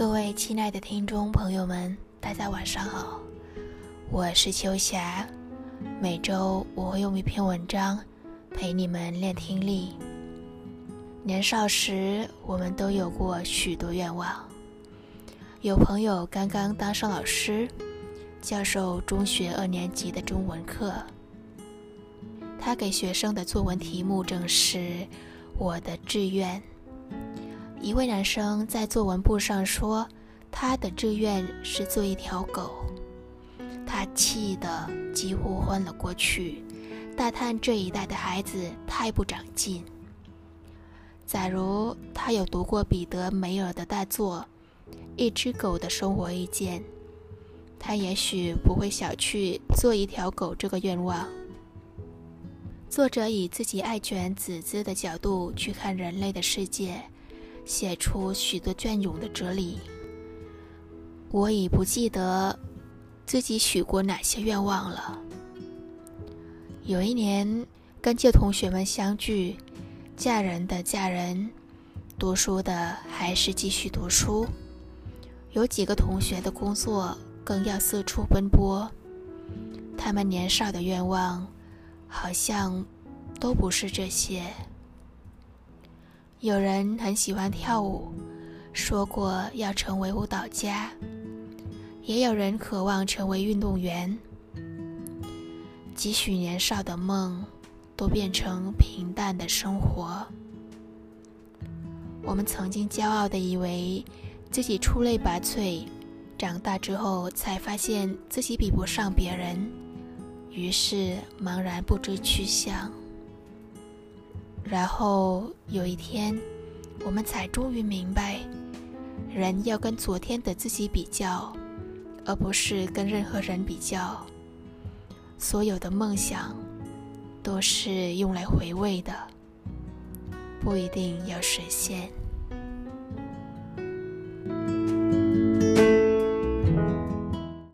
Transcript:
各位亲爱的听众朋友们，大家晚上好，我是秋霞。每周我会用一篇文章陪你们练听力。年少时，我们都有过许多愿望。有朋友刚刚当上老师，教授中学二年级的中文课，他给学生的作文题目正是“我的志愿”。一位男生在作文簿上说，他的志愿是做一条狗，他气得几乎昏了过去，大叹这一代的孩子太不长进。假如他有读过彼得梅尔的大作《一只狗的生活意见》，他也许不会小觑做一条狗这个愿望。作者以自己爱犬子姿的角度去看人类的世界。写出许多隽永的哲理。我已不记得自己许过哪些愿望了。有一年，跟旧同学们相聚，嫁人的嫁人，读书的还是继续读书。有几个同学的工作更要四处奔波，他们年少的愿望，好像都不是这些。有人很喜欢跳舞，说过要成为舞蹈家；也有人渴望成为运动员。几许年少的梦，都变成平淡的生活。我们曾经骄傲地以为自己出类拔萃，长大之后才发现自己比不上别人，于是茫然不知去向。然后有一天，我们才终于明白，人要跟昨天的自己比较，而不是跟任何人比较。所有的梦想都是用来回味的，不一定要实现。